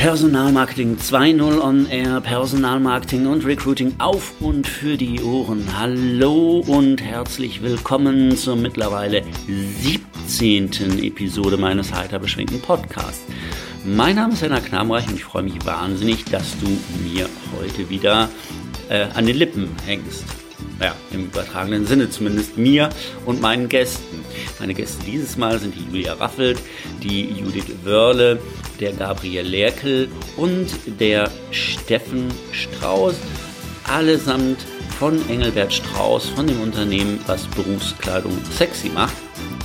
Personalmarketing 2.0 on Air, Personalmarketing und Recruiting auf und für die Ohren. Hallo und herzlich willkommen zur mittlerweile 17. Episode meines heiter beschwingten Podcasts. Mein Name ist Henna Knamreich und ich freue mich wahnsinnig, dass du mir heute wieder äh, an den Lippen hängst. Ja, im übertragenen Sinne zumindest mir und meinen Gästen. Meine Gäste dieses Mal sind die Julia Raffelt, die Judith Wörle, der Gabriel Lerkel und der Steffen Strauß. Allesamt von Engelbert Strauß, von dem Unternehmen, was Berufskleidung sexy macht.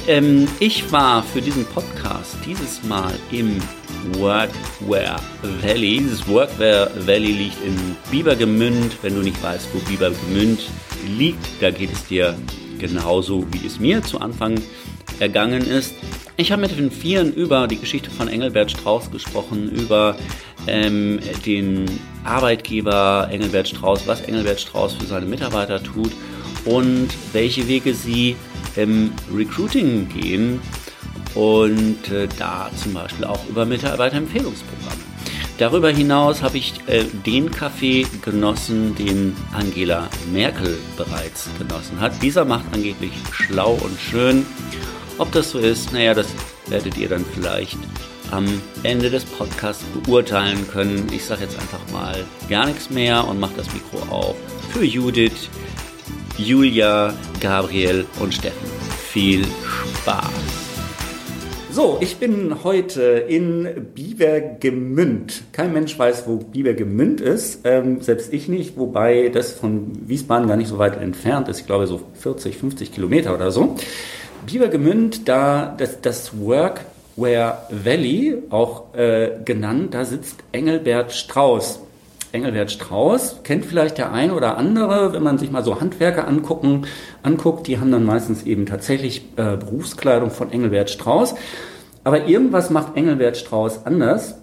Ähm, ich war für diesen Podcast dieses Mal im Workwear Valley. Dieses Workwear Valley liegt in Biebergemünd. Wenn du nicht weißt, wo Biebergemünd liegt, da geht es dir genauso, wie es mir zu Anfang ergangen ist. Ich habe mit den Vieren über die Geschichte von Engelbert Strauß gesprochen, über ähm, den Arbeitgeber Engelbert Strauß, was Engelbert Strauß für seine Mitarbeiter tut und welche Wege sie im Recruiting gehen und äh, da zum Beispiel auch über Mitarbeiterempfehlungsprogramme. Darüber hinaus habe ich äh, den Kaffee genossen, den Angela Merkel bereits genossen hat. Dieser macht angeblich schlau und schön. Ob das so ist, naja, das werdet ihr dann vielleicht am Ende des Podcasts beurteilen können. Ich sage jetzt einfach mal gar nichts mehr und mache das Mikro auf für Judith, Julia, Gabriel und Steffen. Viel Spaß! So, ich bin heute in Biebergemünd. Kein Mensch weiß, wo Biebergemünd ist, ähm, selbst ich nicht, wobei das von Wiesbaden gar nicht so weit entfernt ist. Ich glaube so 40, 50 Kilometer oder so. Biebergemünd, da das, das Workware Valley auch äh, genannt, da sitzt Engelbert Strauß. Engelbert Strauß kennt vielleicht der eine oder andere, wenn man sich mal so Handwerker angucken, anguckt, die haben dann meistens eben tatsächlich äh, Berufskleidung von Engelbert Strauß. Aber irgendwas macht Engelbert Strauß anders.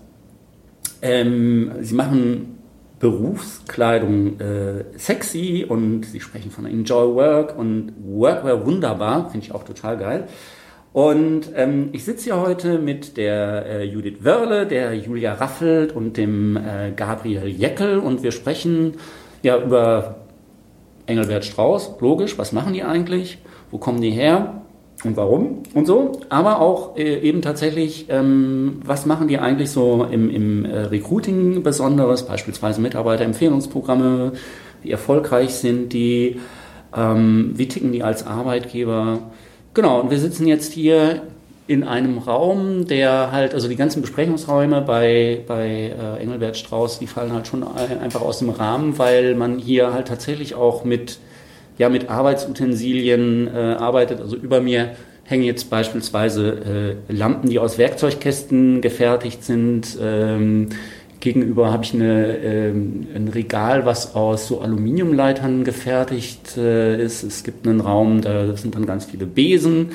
Ähm, sie machen Berufskleidung äh, sexy und sie sprechen von Enjoy Work und Workwear wunderbar, finde ich auch total geil. Und ähm, ich sitze hier heute mit der äh, Judith Wörle, der Julia Raffelt und dem äh, Gabriel Jeckel und wir sprechen ja über Engelbert Strauß, logisch, was machen die eigentlich, wo kommen die her und warum und so, aber auch äh, eben tatsächlich, ähm, was machen die eigentlich so im, im äh, Recruiting Besonderes, beispielsweise Mitarbeiterempfehlungsprogramme, wie erfolgreich sind die, ähm, wie ticken die als Arbeitgeber, Genau, und wir sitzen jetzt hier in einem Raum, der halt, also die ganzen Besprechungsräume bei, bei äh, Engelbert Strauß, die fallen halt schon einfach aus dem Rahmen, weil man hier halt tatsächlich auch mit, ja, mit Arbeitsutensilien äh, arbeitet. Also über mir hängen jetzt beispielsweise äh, Lampen, die aus Werkzeugkästen gefertigt sind. Ähm, Gegenüber habe ich eine, ähm, ein Regal, was aus so Aluminiumleitern gefertigt äh, ist. Es gibt einen Raum, da sind dann ganz viele Besen,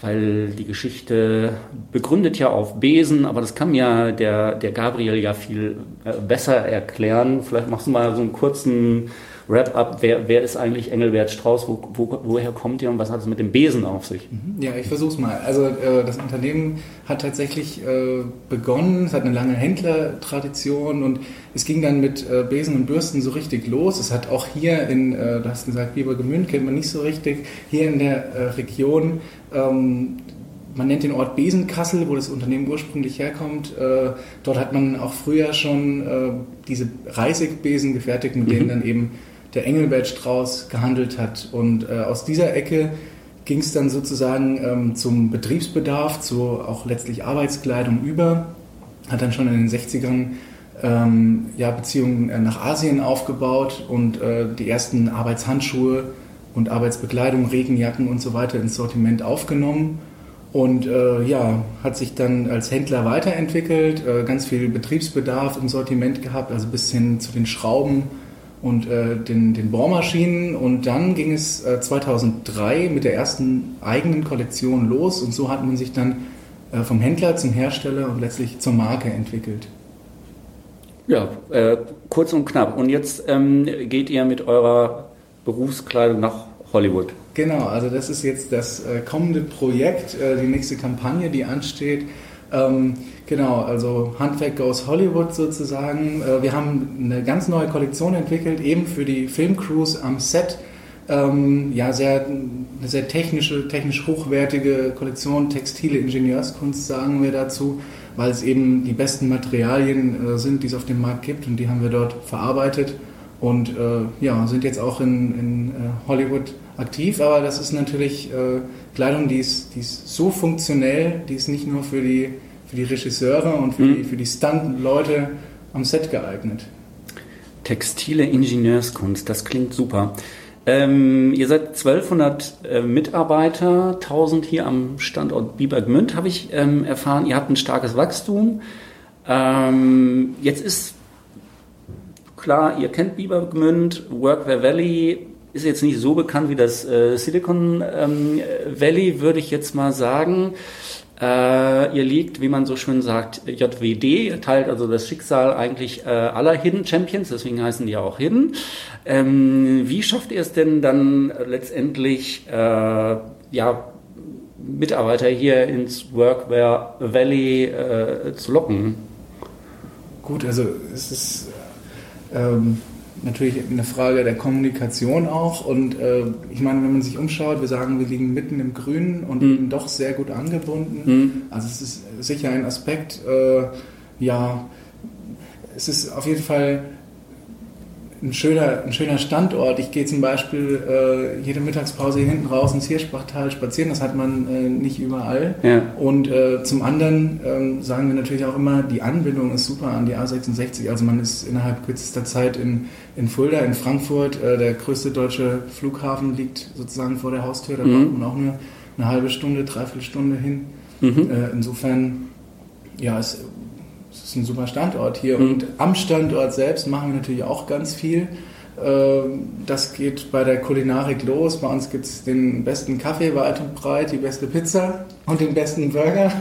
weil die Geschichte begründet ja auf Besen, aber das kann mir der, der Gabriel ja viel äh, besser erklären. Vielleicht machst du mal so einen kurzen Wrap-up, wer, wer ist eigentlich Engelbert Strauß, wo, wo, woher kommt ihr und was hat es mit dem Besen auf sich? Mhm. Ja, ich versuche es mal. Also äh, das Unternehmen hat tatsächlich äh, begonnen, es hat eine lange Händlertradition und es ging dann mit äh, Besen und Bürsten so richtig los. Es hat auch hier in, äh, du hast gesagt, Biebergemünd kennt man nicht so richtig, hier in der äh, Region ähm, man nennt den Ort Besenkassel, wo das Unternehmen ursprünglich herkommt. Äh, dort hat man auch früher schon diese Reisigbesen gefertigt, mit mhm. denen dann eben der Engelbert Strauß gehandelt hat. Und äh, aus dieser Ecke ging es dann sozusagen ähm, zum Betriebsbedarf, zu auch letztlich Arbeitskleidung über. Hat dann schon in den 60ern ähm, ja, Beziehungen äh, nach Asien aufgebaut und äh, die ersten Arbeitshandschuhe und Arbeitsbekleidung, Regenjacken und so weiter ins Sortiment aufgenommen. Und äh, ja, hat sich dann als Händler weiterentwickelt, äh, ganz viel Betriebsbedarf im Sortiment gehabt, also bis hin zu den Schrauben und äh, den, den Bohrmaschinen. Und dann ging es äh, 2003 mit der ersten eigenen Kollektion los und so hat man sich dann äh, vom Händler zum Hersteller und letztlich zur Marke entwickelt. Ja, äh, kurz und knapp. Und jetzt ähm, geht ihr mit eurer Berufskleidung nach Hollywood. Genau, also das ist jetzt das äh, kommende Projekt, äh, die nächste Kampagne, die ansteht. Ähm, genau, also Handwerk goes Hollywood sozusagen. Äh, wir haben eine ganz neue Kollektion entwickelt, eben für die Filmcrews am Set. Ähm, ja, sehr, eine sehr technische, technisch hochwertige Kollektion, textile Ingenieurskunst sagen wir dazu, weil es eben die besten Materialien äh, sind, die es auf dem Markt gibt und die haben wir dort verarbeitet und äh, ja, sind jetzt auch in, in äh, Hollywood aktiv, aber das ist natürlich äh, Kleidung, die ist, die ist so funktionell, die ist nicht nur für die, für die Regisseure und für mhm. die, für die Stunt-Leute am Set geeignet. Textile Ingenieurskunst, das klingt super. Ähm, ihr seid 1200 äh, Mitarbeiter, 1000 hier am Standort Bibergmünd, habe ich ähm, erfahren. Ihr habt ein starkes Wachstum. Ähm, jetzt ist klar, ihr kennt Bibergmünd, Workware Valley ist jetzt nicht so bekannt wie das äh, Silicon ähm, Valley, würde ich jetzt mal sagen. Äh, ihr liegt, wie man so schön sagt, JWD, teilt also das Schicksal eigentlich äh, aller Hidden Champions, deswegen heißen die auch Hidden. Ähm, wie schafft ihr es denn dann letztendlich, äh, ja, Mitarbeiter hier ins Workware Valley äh, zu locken? Gut, also es ist ähm, natürlich eine Frage der Kommunikation auch. Und äh, ich meine, wenn man sich umschaut, wir sagen, wir liegen mitten im Grünen und mhm. doch sehr gut angebunden. Mhm. Also es ist sicher ein Aspekt, äh, ja, es ist auf jeden Fall ein schöner, ein schöner Standort. Ich gehe zum Beispiel äh, jede Mittagspause hier hinten raus ins Hirschbachtal spazieren. Das hat man äh, nicht überall. Ja. Und äh, zum anderen ähm, sagen wir natürlich auch immer, die Anbindung ist super an die A66. Also man ist innerhalb kürzester Zeit in, in Fulda, in Frankfurt. Äh, der größte deutsche Flughafen liegt sozusagen vor der Haustür. Da mhm. braucht man auch nur eine halbe Stunde, dreiviertel Stunde hin. Mhm. Äh, insofern, ja, es es ist ein super Standort hier. Mhm. Und am Standort selbst machen wir natürlich auch ganz viel. Ähm, das geht bei der Kulinarik los. Bei uns gibt es den besten Kaffee weit und breit, die beste Pizza und den besten Burger,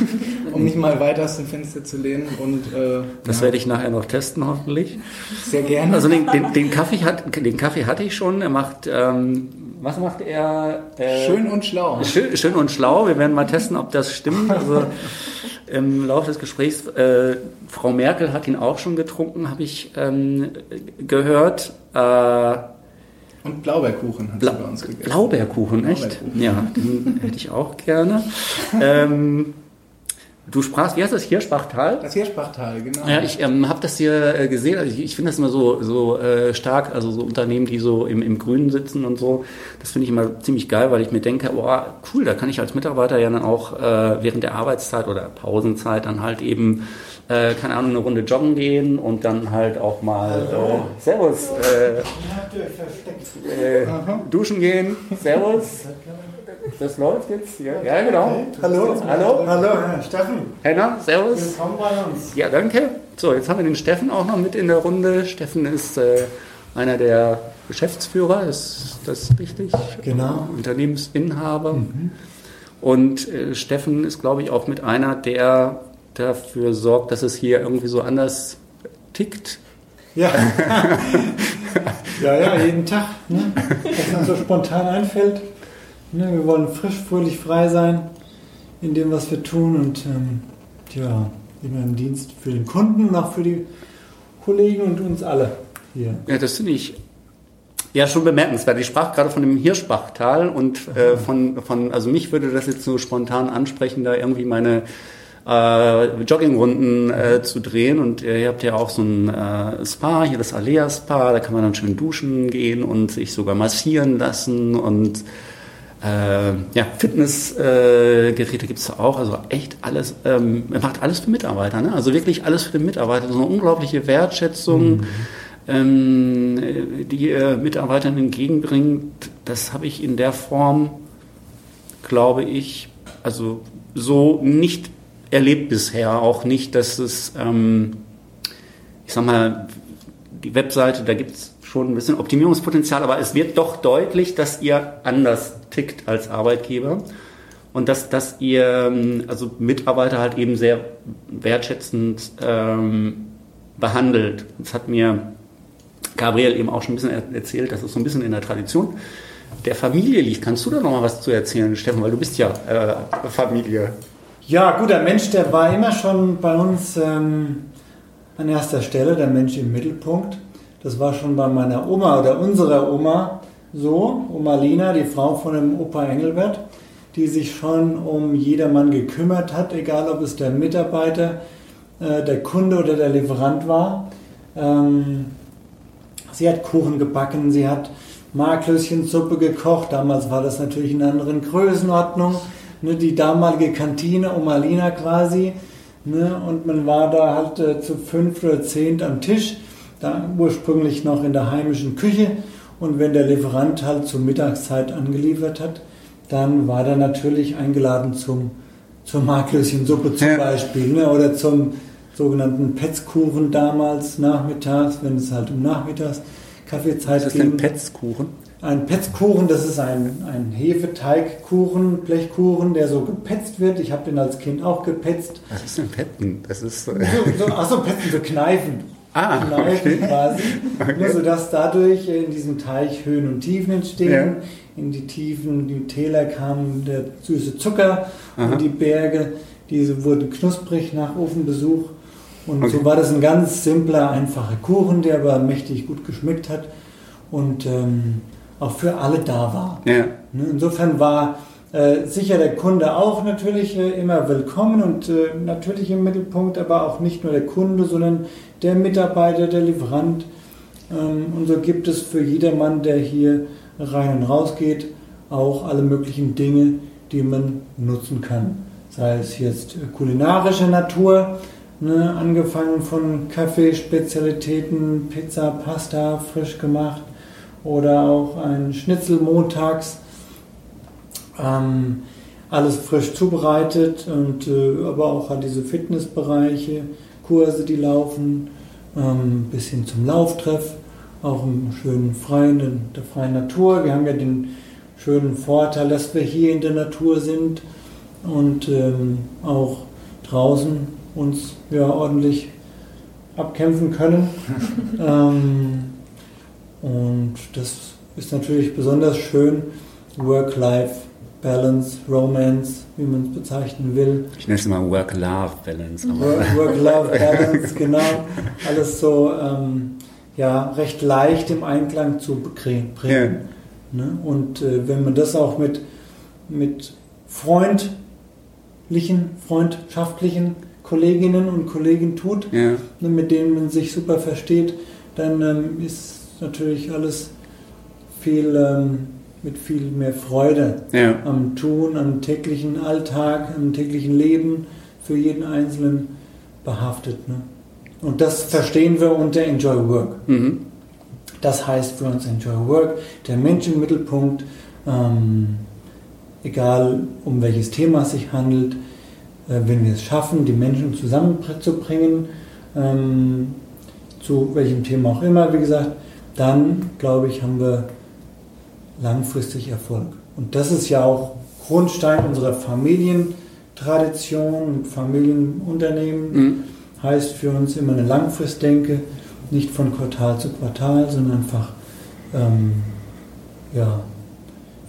um mich mal weiter aus dem Fenster zu lehnen. Und, äh, das ja. werde ich nachher noch testen, hoffentlich. Sehr gerne. Also den, den, den, Kaffee, hat, den Kaffee hatte ich schon. Er macht, ähm, was macht er? Äh, schön und schlau. Schön, schön, und schlau. Wir werden mal testen, ob das stimmt. Also im Laufe des Gesprächs, äh, Frau Merkel hat ihn auch schon getrunken, habe ich ähm, gehört. Äh, und Blaubeerkuchen hat Bla sie bei uns gegessen. Blaubeerkuchen, echt? Blaubeerkuchen. Ja, den hätte ich auch gerne. ähm, Du sprachst, wie heißt das, Hirschbachtal? Das Hirschbachtal, genau. Ja, ich ähm, habe das hier äh, gesehen. Also ich, ich finde das immer so, so äh, stark, also so Unternehmen, die so im, im Grünen sitzen und so. Das finde ich immer ziemlich geil, weil ich mir denke, boah, cool, da kann ich als Mitarbeiter ja dann auch äh, während der Arbeitszeit oder Pausenzeit dann halt eben äh, keine Ahnung, eine Runde joggen gehen und dann halt auch mal äh, Servus äh, äh, duschen gehen. Servus. Das läuft jetzt, ja, ja genau. Hallo. Hallo. Hallo, Herr Steffen. Henna, servus. Willkommen bei uns. Ja, danke. So, jetzt haben wir den Steffen auch noch mit in der Runde. Steffen ist äh, einer der Geschäftsführer, ist das richtig? Genau. Unternehmensinhaber. Mhm. Und äh, Steffen ist, glaube ich, auch mit einer, der dafür sorgt, dass es hier irgendwie so anders tickt. Ja, ja, ja, jeden Tag. Ne? Was uns so spontan einfällt. Ne, wir wollen frisch, fröhlich, frei sein in dem, was wir tun und ähm, ja, immer im Dienst für den Kunden und auch für die Kollegen und uns alle hier. Ja, das finde ich ja schon bemerkenswert. Ich sprach gerade von dem Hirschbachtal und äh, von, von, also mich würde das jetzt so spontan ansprechen, da irgendwie meine äh, Joggingrunden äh, zu drehen. Und ihr habt ja auch so ein äh, Spa, hier das Alea Spa, da kann man dann schön duschen gehen und sich sogar massieren lassen und äh, ja, Fitnessgeräte äh, gibt es auch, also echt alles, ähm, er macht alles für Mitarbeiter, ne? also wirklich alles für den Mitarbeiter, so eine unglaubliche Wertschätzung, mhm. ähm, die er Mitarbeitern entgegenbringt, das habe ich in der Form, glaube ich, also so nicht erlebt bisher auch nicht, dass es, ähm, ich sag mal, die Webseite, da gibt es schon ein bisschen Optimierungspotenzial, aber es wird doch deutlich, dass ihr anders tickt als Arbeitgeber und dass, dass ihr ähm, also Mitarbeiter halt eben sehr wertschätzend ähm, behandelt. Das hat mir Gabriel eben auch schon ein bisschen erzählt, dass es so ein bisschen in der Tradition der Familie liegt. Kannst du da noch mal was zu erzählen, Steffen, weil du bist ja äh, Familie. Ja, gut, der Mensch, der war immer schon bei uns ähm, an erster Stelle, der Mensch im Mittelpunkt. Das war schon bei meiner Oma oder unserer Oma so, Oma Lina, die Frau von dem Opa Engelbert, die sich schon um jedermann gekümmert hat, egal ob es der Mitarbeiter, äh, der Kunde oder der Lieferant war. Ähm, sie hat Kuchen gebacken, sie hat Marklöschensuppe gekocht. Damals war das natürlich in anderen Größenordnung ne, die damalige Kantine Omalina quasi. Ne, und man war da halt äh, zu fünf oder zehn am Tisch, da ursprünglich noch in der heimischen Küche. Und wenn der Lieferant halt zur Mittagszeit angeliefert hat, dann war der natürlich eingeladen zum, zur Marklöschensuppe zum ja. Beispiel ne, oder zum sogenannten Petzkuchen damals nachmittags, wenn es halt um Nachmittags Kaffeezeit ging. Was ist denn Petzkuchen? Ein Petzkuchen, das ist ein, ein Hefeteigkuchen, Blechkuchen, der so gepetzt wird. Ich habe den als Kind auch gepetzt. Was ist denn Petzen? Das ist so, so, achso, Petzen, so kneifen. Ah, kneifen okay. quasi. Okay. Nur sodass dadurch in diesem Teich Höhen und Tiefen entstehen. Ja. In die Tiefen, die Täler kam der süße Zucker Aha. und die Berge, diese wurden knusprig nach Ofenbesuch. Und okay. so war das ein ganz simpler, einfacher Kuchen, der aber mächtig gut geschmeckt hat. Und ähm, auch für alle da war. Ja. Ne, insofern war äh, sicher der Kunde auch natürlich äh, immer willkommen und äh, natürlich im Mittelpunkt, aber auch nicht nur der Kunde, sondern der Mitarbeiter, der Lieferant. Ähm, und so gibt es für jedermann, der hier rein und raus geht, auch alle möglichen Dinge, die man nutzen kann. Sei es jetzt kulinarische Natur, ne, angefangen von Kaffeespezialitäten, Pizza, Pasta, frisch gemacht, oder auch ein Schnitzel montags. Ähm, alles frisch zubereitet und äh, aber auch an diese Fitnessbereiche, Kurse, die laufen, ähm, bis hin zum Lauftreff, auch im schönen freien, in der freien Natur. Wir haben ja den schönen Vorteil, dass wir hier in der Natur sind und ähm, auch draußen uns ja ordentlich abkämpfen können. ähm, und das ist natürlich besonders schön. Work-Life-Balance, Romance, wie man es bezeichnen will. Ich nenne es mal Work-Love-Balance. Work-Love-Balance, genau. Alles so ähm, ja, recht leicht im Einklang zu bringen. Ja. Ne? Und äh, wenn man das auch mit, mit freundlichen, freundschaftlichen Kolleginnen und Kollegen tut, ja. ne, mit denen man sich super versteht, dann ähm, ist natürlich alles viel ähm, mit viel mehr Freude ja. am Tun, am täglichen Alltag, am täglichen Leben für jeden Einzelnen behaftet. Ne? Und das verstehen wir unter Enjoy Work. Mhm. Das heißt für uns Enjoy Work, der Mensch im Mittelpunkt, ähm, egal um welches Thema es sich handelt, äh, wenn wir es schaffen, die Menschen zusammenzubringen, ähm, zu welchem Thema auch immer, wie gesagt, dann glaube ich, haben wir langfristig Erfolg. Und das ist ja auch Grundstein unserer Familientradition, Familienunternehmen. Mhm. Heißt für uns immer eine Langfristdenke, nicht von Quartal zu Quartal, sondern einfach ähm, ja,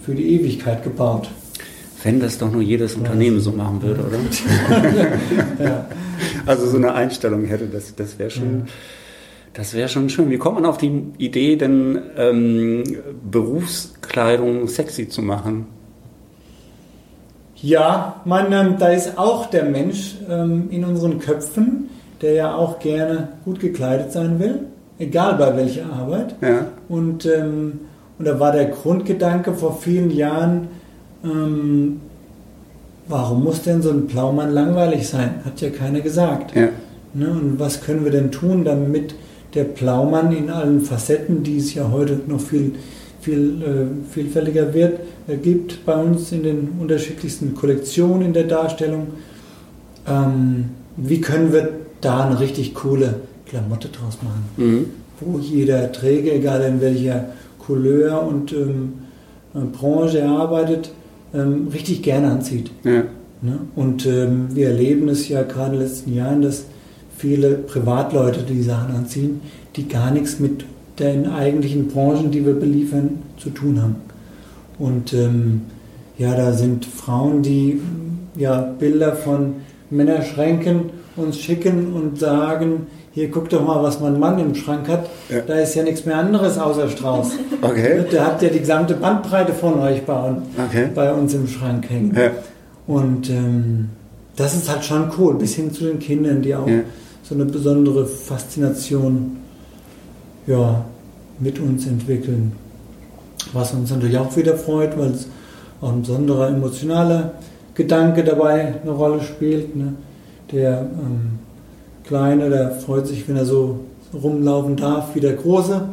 für die Ewigkeit gebaut. Wenn das doch nur jedes Unternehmen so machen würde, oder? ja. Also so eine Einstellung hätte, das, das wäre schon. Ja das wäre schon schön. Wie kommt man auf die Idee, denn ähm, Berufskleidung sexy zu machen? Ja, man, ähm, da ist auch der Mensch ähm, in unseren Köpfen, der ja auch gerne gut gekleidet sein will, egal bei welcher Arbeit. Ja. Und, ähm, und da war der Grundgedanke vor vielen Jahren, ähm, warum muss denn so ein Blaumann langweilig sein? Hat ja keiner gesagt. Ja. Ne, und was können wir denn tun, damit der Plaumann in allen Facetten, die es ja heute noch viel, viel äh, vielfältiger wird, äh, gibt bei uns in den unterschiedlichsten Kollektionen in der Darstellung. Ähm, wie können wir da eine richtig coole Klamotte draus machen, mhm. wo jeder Träger, egal in welcher Couleur und ähm, äh, Branche er arbeitet, ähm, richtig gerne anzieht. Ja. Ne? Und ähm, wir erleben es ja gerade in den letzten Jahren, dass viele Privatleute die Sachen anziehen, die gar nichts mit den eigentlichen Branchen, die wir beliefern, zu tun haben. Und ähm, ja, da sind Frauen, die ja, Bilder von Männerschränken uns schicken und sagen, hier guck doch mal, was mein Mann im Schrank hat. Ja. Da ist ja nichts mehr anderes außer Strauß. Okay. Der hat ja die gesamte Bandbreite von euch bei, okay. bei uns im Schrank hängen. Ja. Und ähm, das ist halt schon cool, bis hin zu den Kindern, die auch ja. So eine besondere Faszination ja, mit uns entwickeln. Was uns natürlich auch wieder freut, weil es auch ein besonderer emotionaler Gedanke dabei eine Rolle spielt. Ne? Der ähm, Kleine, der freut sich, wenn er so rumlaufen darf wie der Große.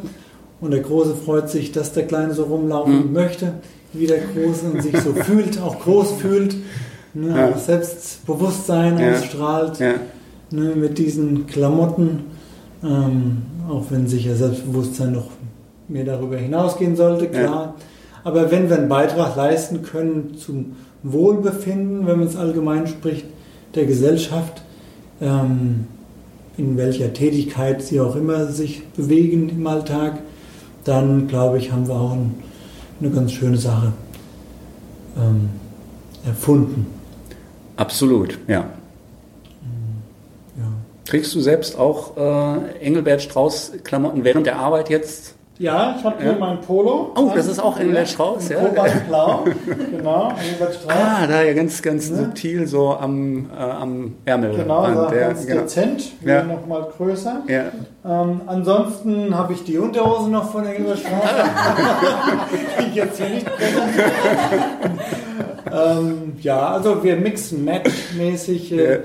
Und der Große freut sich, dass der Kleine so rumlaufen mhm. möchte wie der Große und sich so fühlt, auch groß fühlt. Ne? Ja. Selbstbewusstsein ja. ausstrahlt ja. Ne? mit diesen Klamotten. Ähm, auch wenn sicher Selbstbewusstsein noch mehr darüber hinausgehen sollte, klar. Aber wenn wir einen Beitrag leisten können zum Wohlbefinden, wenn man es allgemein spricht, der Gesellschaft, ähm, in welcher Tätigkeit sie auch immer sich bewegen im Alltag, dann glaube ich, haben wir auch ein, eine ganz schöne Sache ähm, erfunden. Absolut, ja. Trägst du selbst auch äh, Engelbert Strauß Klamotten während der Arbeit jetzt? Ja, ich habe hier ja. mein Polo. Oh, das ist auch Engelbert Strauß, ja. Blau, genau, Engelbert Strauß. Ah, da ja ganz, ganz ja. subtil so am, äh, am Ärmel. Genau, an der, ganz genau. dezent, ja. nochmal größer. Ja. Ähm, ansonsten habe ich die Unterhose noch von Engelbert Strauß. die ich jetzt hier nicht ähm, Ja, also wir mixen matchmäßig, äh,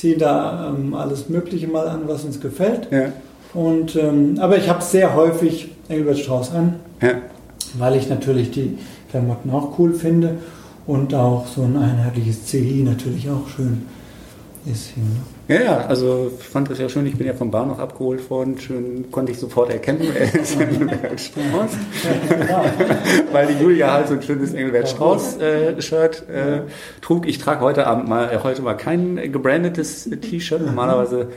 ziehen da ähm, alles Mögliche mal an, was uns gefällt. Ja. Und, ähm, aber ich habe sehr häufig Engelbert Strauß an, ja. weil ich natürlich die Klamotten auch cool finde und auch so ein einheitliches CI natürlich auch schön ist hier. Ne? Ja, ja, also ich fand das ja schön, ich bin ja vom Bahnhof abgeholt worden, schön konnte ich sofort erkennen, er ist Engelbert Strauß. Weil die Julia halt so ein schönes Engelbert Strauß-Shirt äh, äh, trug. Ich trage heute Abend mal, äh, heute mal kein gebrandetes T-Shirt. Normalerweise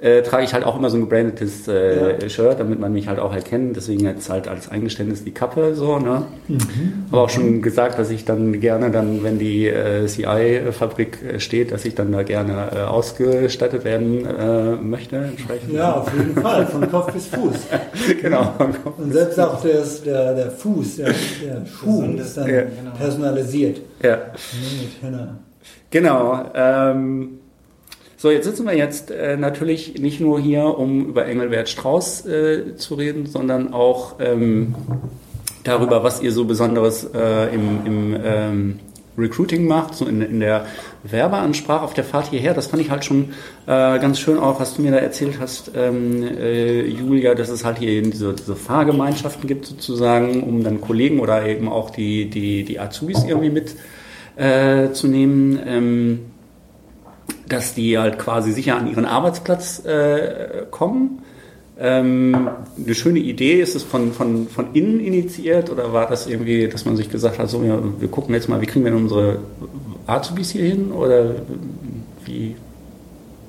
äh, trage ich halt auch immer so ein gebrandetes äh, ja. Shirt, damit man mich halt auch erkennt. Deswegen jetzt halt als Eingeständnis die Kappe so. Ne? Mhm. Aber auch schon gesagt, dass ich dann gerne dann, wenn die äh, CI-Fabrik äh, steht, dass ich dann da gerne äh, ausgestattet werden äh, möchte. Entsprechend. Ja, auf jeden Fall, von Kopf bis Fuß. genau. Und selbst auch das, der, der Fuß, der, der Schuh ist dann ja. personalisiert. Ja. Genau. Ähm, so, jetzt sitzen wir jetzt äh, natürlich nicht nur hier, um über Engelbert Strauß äh, zu reden, sondern auch ähm, darüber, was ihr so Besonderes äh, im, im ähm, Recruiting macht, so in, in der Werbeansprache auf der Fahrt hierher. Das fand ich halt schon äh, ganz schön auch, was du mir da erzählt hast, ähm, äh, Julia, dass es halt hier diese, diese Fahrgemeinschaften gibt sozusagen, um dann Kollegen oder eben auch die, die, die Azubis irgendwie mitzunehmen. Äh, ähm, dass die halt quasi sicher an ihren Arbeitsplatz äh, kommen. Ähm, eine schöne Idee, ist es von, von, von innen initiiert oder war das irgendwie, dass man sich gesagt hat, so, ja, wir gucken jetzt mal, wie kriegen wir denn unsere Azubis hier hin oder wie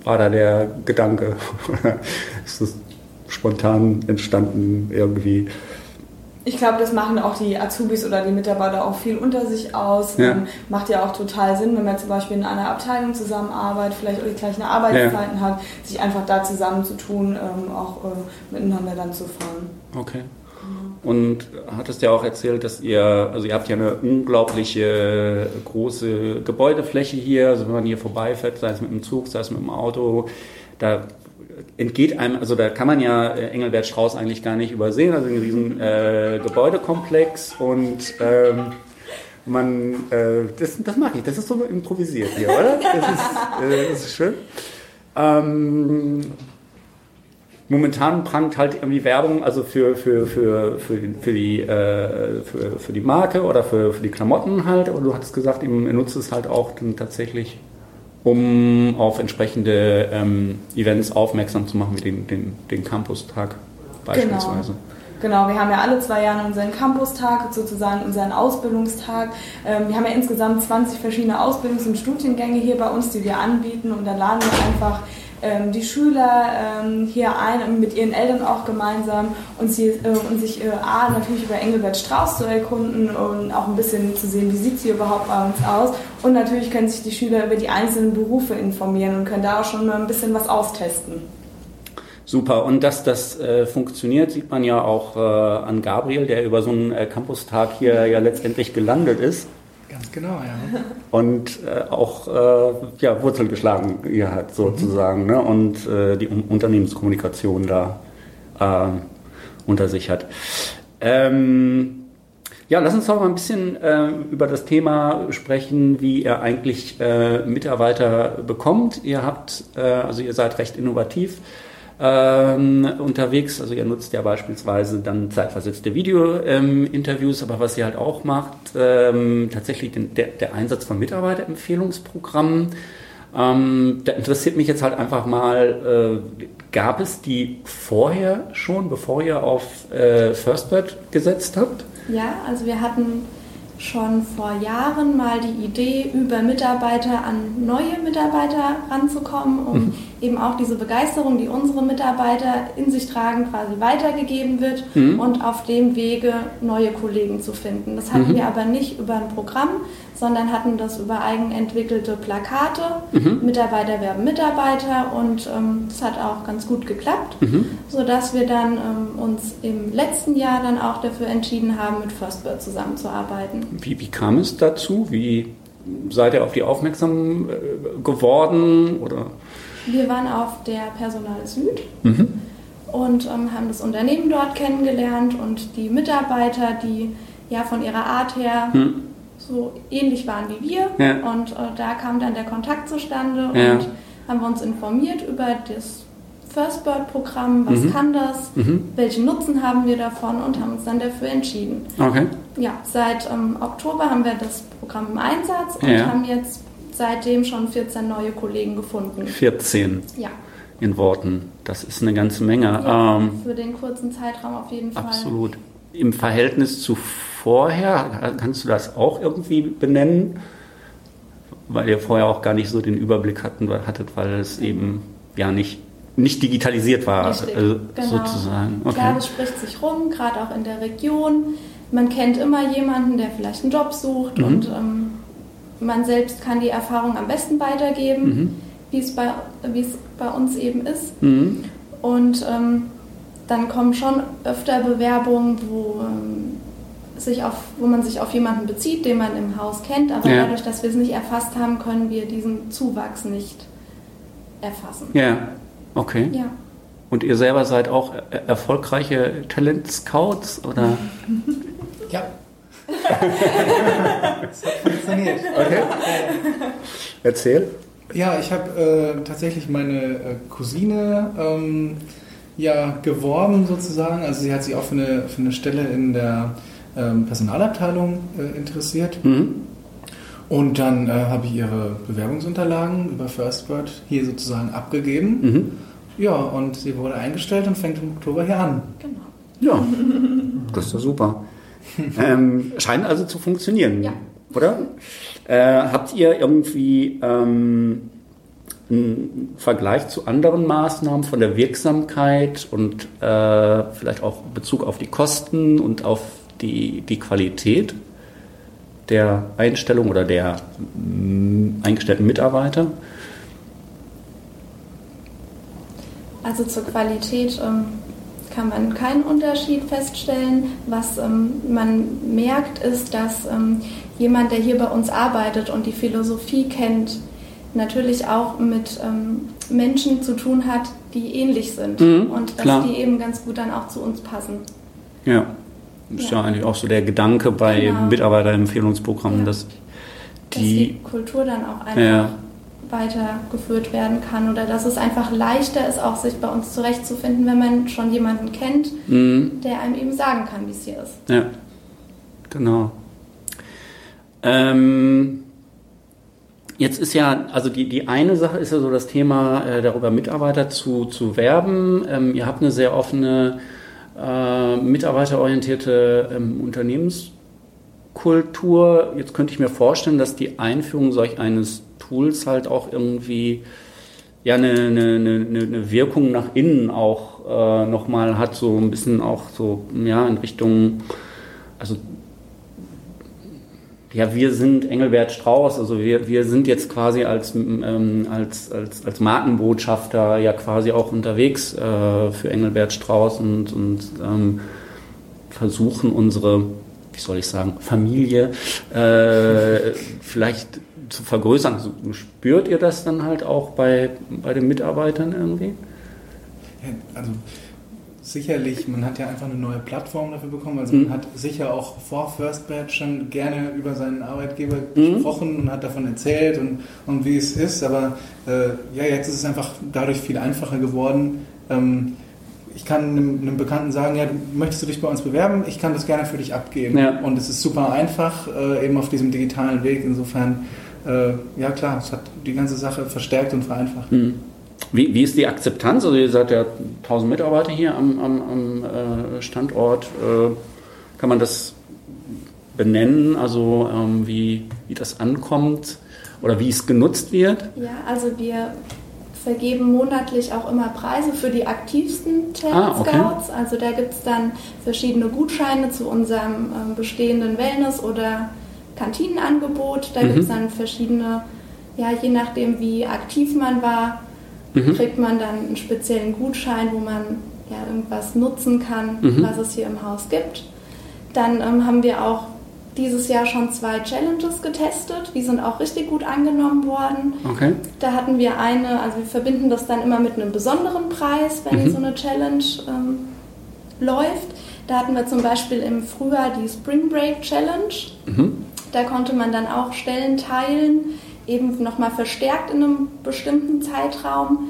war da der Gedanke? ist das spontan entstanden irgendwie? Ich glaube, das machen auch die Azubis oder die Mitarbeiter auch viel unter sich aus. Ja. Ähm, macht ja auch total Sinn, wenn man zum Beispiel in einer Abteilung zusammenarbeitet, vielleicht auch die gleichen Arbeitszeiten ja. hat, sich einfach da zusammenzutun, ähm, auch äh, miteinander dann zu fahren. Okay. Und hattest ja auch erzählt, dass ihr, also ihr habt ja eine unglaubliche große Gebäudefläche hier, also wenn man hier vorbeifährt, sei es mit dem Zug, sei es mit dem Auto, da entgeht einem, also da kann man ja äh, Engelbert Strauß eigentlich gar nicht übersehen, also in diesem äh, Gebäudekomplex und ähm, man, äh, das, das mag ich, das ist so improvisiert hier, oder? Das ist, äh, das ist schön. Ähm, momentan prangt halt irgendwie Werbung, also für, für, für, für, für, die, äh, für, für die Marke oder für, für die Klamotten halt, aber du hattest gesagt, er nutzt es halt auch dann tatsächlich um auf entsprechende ähm, Events aufmerksam zu machen, wie den, den, den Campus-Tag beispielsweise. Genau. Genau, wir haben ja alle zwei Jahre unseren Campus-Tag, sozusagen unseren Ausbildungstag. Ähm, wir haben ja insgesamt 20 verschiedene Ausbildungs- und Studiengänge hier bei uns, die wir anbieten und da laden wir einfach die Schüler ähm, hier ein, mit ihren Eltern auch gemeinsam und, sie, äh, und sich äh, A, natürlich über Engelbert Strauß zu erkunden und auch ein bisschen zu sehen, wie sieht sie überhaupt bei uns aus. Und natürlich können sich die Schüler über die einzelnen Berufe informieren und können da auch schon mal ein bisschen was austesten. Super. Und dass das äh, funktioniert, sieht man ja auch äh, an Gabriel, der über so einen äh, Campustag hier ja letztendlich gelandet ist. Ganz genau, ja. Und äh, auch äh, ja, Wurzel geschlagen hier hat, sozusagen. Mhm. Ne? Und äh, die Unternehmenskommunikation da unter sich hat. Ähm, ja, lass uns doch mal ein bisschen äh, über das Thema sprechen, wie ihr eigentlich äh, Mitarbeiter bekommt. Ihr habt, äh, also ihr seid recht innovativ ähm, unterwegs. Also ihr nutzt ja beispielsweise dann zeitversetzte Video-Interviews, ähm, aber was ihr halt auch macht, ähm, tatsächlich den, der, der, Einsatz von Mitarbeiterempfehlungsprogrammen. Ähm, da interessiert mich jetzt halt einfach mal, äh, gab es die vorher schon, bevor ihr auf äh, Firstbird gesetzt habt? Ja, also wir hatten schon vor Jahren mal die Idee, über Mitarbeiter an neue Mitarbeiter ranzukommen, um mhm. eben auch diese Begeisterung, die unsere Mitarbeiter in sich tragen, quasi weitergegeben wird mhm. und auf dem Wege neue Kollegen zu finden. Das hatten mhm. wir aber nicht über ein Programm, sondern hatten das über eigenentwickelte Plakate. Mhm. Mitarbeiter werben Mitarbeiter und ähm, das hat auch ganz gut geklappt, mhm. sodass wir dann ähm, uns im letzten Jahr dann auch dafür entschieden haben, mit Firstbird zusammenzuarbeiten. Wie, wie kam es dazu? Wie seid ihr auf die aufmerksam äh, geworden? Oder? Wir waren auf der Personal Süd. Mhm. Und ähm, haben das Unternehmen dort kennengelernt und die Mitarbeiter, die ja von ihrer Art her mhm so ähnlich waren wie wir. Ja. Und äh, da kam dann der Kontakt zustande ja. und haben wir uns informiert über das First Bird Programm, was mhm. kann das, mhm. welchen Nutzen haben wir davon und haben uns dann dafür entschieden. Okay. Ja, seit ähm, Oktober haben wir das Programm im Einsatz und ja. haben jetzt seitdem schon 14 neue Kollegen gefunden. 14? Ja. In Worten. Das ist eine ganze Menge. Ja, ähm, für den kurzen Zeitraum auf jeden Fall. Absolut. Im Verhältnis zu vorher? Kannst du das auch irgendwie benennen? Weil ihr vorher auch gar nicht so den Überblick hatten, hattet, weil es eben ja nicht, nicht digitalisiert war, Richtig, äh, genau. sozusagen. Okay. Klar, es spricht sich rum, gerade auch in der Region. Man kennt immer jemanden, der vielleicht einen Job sucht mhm. und ähm, man selbst kann die Erfahrung am besten weitergeben, mhm. wie es bei, bei uns eben ist. Mhm. Und ähm, dann kommen schon öfter Bewerbungen, wo ähm, sich auf, wo man sich auf jemanden bezieht, den man im Haus kennt, aber ja. dadurch, dass wir es nicht erfasst haben, können wir diesen Zuwachs nicht erfassen. Ja, okay. Ja. Und ihr selber seid auch erfolgreiche Talent-Scouts, oder? Ja. Das hat funktioniert. Okay. Erzähl. Ja, ich habe äh, tatsächlich meine äh, Cousine ähm, ja geworben sozusagen. Also sie hat sich auch für eine, für eine Stelle in der ähm, Personalabteilung äh, interessiert. Mhm. Und dann äh, habe ich ihre Bewerbungsunterlagen über Firstbird hier sozusagen abgegeben. Mhm. Ja, und sie wurde eingestellt und fängt im Oktober hier an. Genau. Ja, das ist doch super. ähm, scheint also zu funktionieren, ja. oder? Äh, habt ihr irgendwie ähm, einen Vergleich zu anderen Maßnahmen von der Wirksamkeit und äh, vielleicht auch Bezug auf die Kosten und auf die, die Qualität der Einstellung oder der mm, eingestellten Mitarbeiter? Also zur Qualität ähm, kann man keinen Unterschied feststellen. Was ähm, man merkt, ist, dass ähm, jemand, der hier bei uns arbeitet und die Philosophie kennt, natürlich auch mit ähm, Menschen zu tun hat, die ähnlich sind mhm, und dass klar. die eben ganz gut dann auch zu uns passen. Ja. Das ist ja. ja eigentlich auch so der Gedanke bei genau. Mitarbeiterempfehlungsprogrammen, ja. dass, die, dass die Kultur dann auch einfach ja. Weitergeführt werden kann oder dass es einfach leichter ist, auch sich bei uns zurechtzufinden, wenn man schon jemanden kennt, mhm. der einem eben sagen kann, wie es hier ist. Ja, genau. Ähm, Jetzt ist ja, also die, die eine Sache ist ja so das Thema, äh, darüber Mitarbeiter zu, zu werben. Ähm, ihr habt eine sehr offene äh, mitarbeiterorientierte ähm, Unternehmenskultur. Jetzt könnte ich mir vorstellen, dass die Einführung solch eines Tools halt auch irgendwie ja eine, eine, eine, eine Wirkung nach innen auch äh, nochmal hat, so ein bisschen auch so ja in Richtung, also ja, wir sind Engelbert Strauß, also wir, wir sind jetzt quasi als, ähm, als, als, als Markenbotschafter ja quasi auch unterwegs äh, für Engelbert Strauß und, und ähm, versuchen unsere, wie soll ich sagen, Familie äh, vielleicht zu vergrößern. Also, spürt ihr das dann halt auch bei, bei den Mitarbeitern irgendwie? Ja, also sicherlich, man hat ja einfach eine neue Plattform dafür bekommen. Also mhm. man hat sicher auch vor First Batch schon gerne über seinen Arbeitgeber mhm. gesprochen und hat davon erzählt und, und wie es ist. Aber äh, ja, jetzt ist es einfach dadurch viel einfacher geworden. Ähm, ich kann einem, einem, Bekannten sagen, ja, möchtest du dich bei uns bewerben? Ich kann das gerne für dich abgeben. Ja. Und es ist super einfach, äh, eben auf diesem digitalen Weg. Insofern, äh, ja klar, es hat die ganze Sache verstärkt und vereinfacht. Mhm. Wie, wie ist die Akzeptanz? Also ihr seid ja 1000 Mitarbeiter hier am, am, am äh, Standort. Äh, kann man das benennen, also ähm, wie, wie das ankommt oder wie es genutzt wird? Ja, also wir vergeben monatlich auch immer Preise für die aktivsten Talent ah, okay. Scouts. Also da gibt es dann verschiedene Gutscheine zu unserem ähm, bestehenden Wellness- oder Kantinenangebot. Da mhm. gibt es dann verschiedene, ja, je nachdem wie aktiv man war, mhm. kriegt man dann einen speziellen Gutschein, wo man ja irgendwas nutzen kann, mhm. was es hier im Haus gibt. Dann ähm, haben wir auch dieses Jahr schon zwei Challenges getestet. Die sind auch richtig gut angenommen worden. Okay. Da hatten wir eine, also wir verbinden das dann immer mit einem besonderen Preis, wenn mhm. so eine Challenge ähm, läuft. Da hatten wir zum Beispiel im Frühjahr die Spring Break Challenge. Mhm. Da konnte man dann auch Stellen teilen, eben nochmal verstärkt in einem bestimmten Zeitraum.